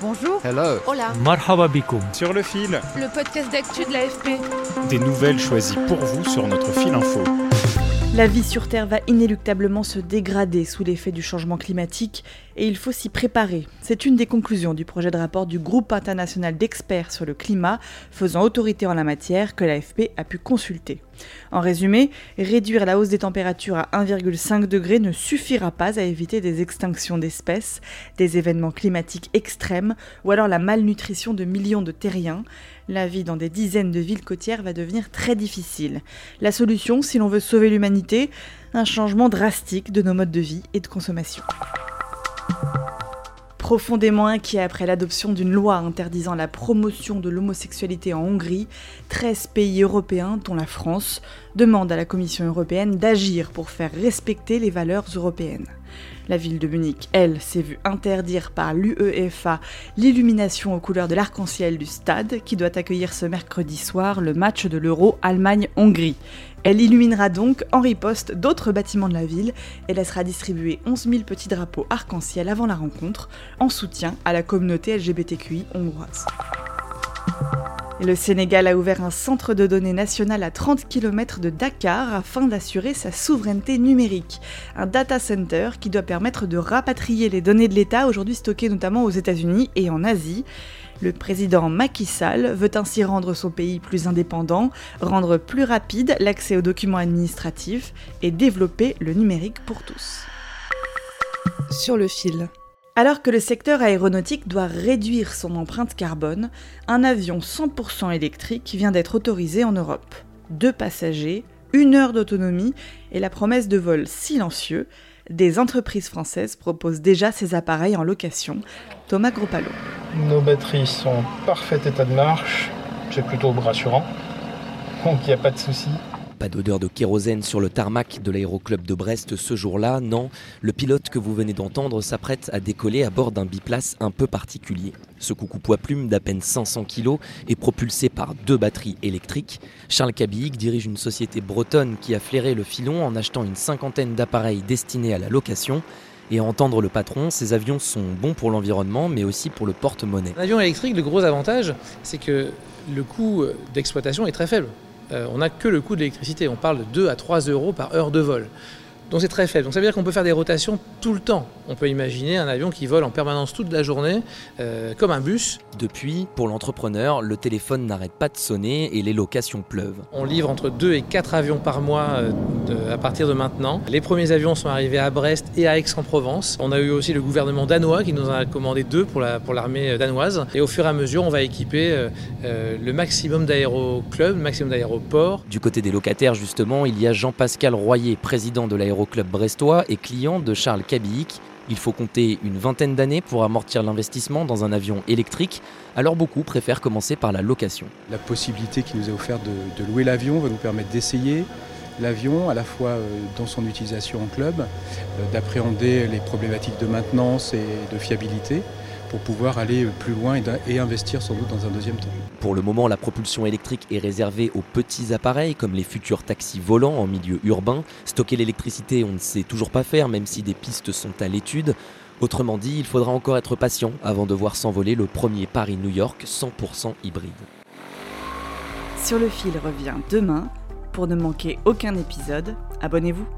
Bonjour. Hello. Hola. Marhaba bikoum. Sur le fil, Le podcast d'actu de l'AFP. des nouvelles choisies pour vous sur notre fil info. La vie sur Terre va inéluctablement se dégrader sous l'effet du changement climatique et il faut s'y préparer. C'est une des conclusions du projet de rapport du groupe international d'experts sur le climat faisant autorité en la matière que l'AFP a pu consulter. En résumé, réduire la hausse des températures à 1,5 degré ne suffira pas à éviter des extinctions d'espèces, des événements climatiques extrêmes ou alors la malnutrition de millions de terriens. La vie dans des dizaines de villes côtières va devenir très difficile. La solution, si l'on veut sauver l'humanité, un changement drastique de nos modes de vie et de consommation. Profondément inquiet après l'adoption d'une loi interdisant la promotion de l'homosexualité en Hongrie, 13 pays européens, dont la France, demandent à la Commission européenne d'agir pour faire respecter les valeurs européennes. La ville de Munich, elle, s'est vue interdire par l'UEFA l'illumination aux couleurs de l'arc-en-ciel du stade qui doit accueillir ce mercredi soir le match de l'Euro Allemagne-Hongrie. Elle illuminera donc en riposte d'autres bâtiments de la ville et laissera distribuer 11 000 petits drapeaux arc-en-ciel avant la rencontre, en soutien à la communauté LGBTQI hongroise. Le Sénégal a ouvert un centre de données national à 30 km de Dakar afin d'assurer sa souveraineté numérique. Un data center qui doit permettre de rapatrier les données de l'État, aujourd'hui stockées notamment aux États-Unis et en Asie. Le président Macky Sall veut ainsi rendre son pays plus indépendant, rendre plus rapide l'accès aux documents administratifs et développer le numérique pour tous. Sur le fil. Alors que le secteur aéronautique doit réduire son empreinte carbone, un avion 100% électrique vient d'être autorisé en Europe. Deux passagers, une heure d'autonomie et la promesse de vol silencieux, des entreprises françaises proposent déjà ces appareils en location. Thomas Gropalo. Nos batteries sont en parfait état de marche, c'est plutôt rassurant, donc il n'y a pas de souci. Pas d'odeur de kérosène sur le tarmac de l'aéroclub de Brest ce jour-là, non. Le pilote que vous venez d'entendre s'apprête à décoller à bord d'un biplace un peu particulier. Ce coucou poids plume d'à peine 500 kg est propulsé par deux batteries électriques. Charles Cabillic dirige une société bretonne qui a flairé le filon en achetant une cinquantaine d'appareils destinés à la location. Et à entendre le patron, ces avions sont bons pour l'environnement, mais aussi pour le porte-monnaie. Un électrique, le gros avantage, c'est que le coût d'exploitation est très faible. Euh, on n'a que le coût de l'électricité. On parle de 2 à 3 euros par heure de vol. Donc c'est très faible. Donc ça veut dire qu'on peut faire des rotations tout le temps. On peut imaginer un avion qui vole en permanence toute la journée, euh, comme un bus. Depuis, pour l'entrepreneur, le téléphone n'arrête pas de sonner et les locations pleuvent. On livre entre 2 et 4 avions par mois euh, de- à partir de maintenant. Les premiers avions sont arrivés à Brest et à Aix-en-Provence. On a eu aussi le gouvernement danois qui nous en a commandé deux pour la- pour l'armée danoise. Et au fur et à mesure, on va équiper euh, euh, le maximum d'aéroclubs, le maximum d'aéroports. Du côté des locataires, justement, il y a Jean-Pascal Royer, président de l'aéroclub brestois et client de Charles Cabillic. Il faut compter une vingtaine d'années pour amortir l'investissement dans un avion électrique, alors beaucoup préfèrent commencer par la location. La possibilité qui nous est offerte de, de louer l'avion va nous permettre d'essayer l'avion, à la fois euh, dans son utilisation en club, euh, d'appréhender les problématiques de maintenance et de fiabilité pour pouvoir aller plus loin et, investir sans doute dans un deuxième temps. Pour le moment, la propulsion électrique est réservée aux petits appareils comme les futurs taxis volants en milieu urbain. Stocker l'électricité, on ne sait toujours pas faire, même si des pistes sont à l'étude. Autrement dit, il faudra encore être patient avant de voir s'envoler le premier Paris-New York 100% hybride. Sur le fil revient demain. Pour ne manquer aucun épisode, abonnez-vous.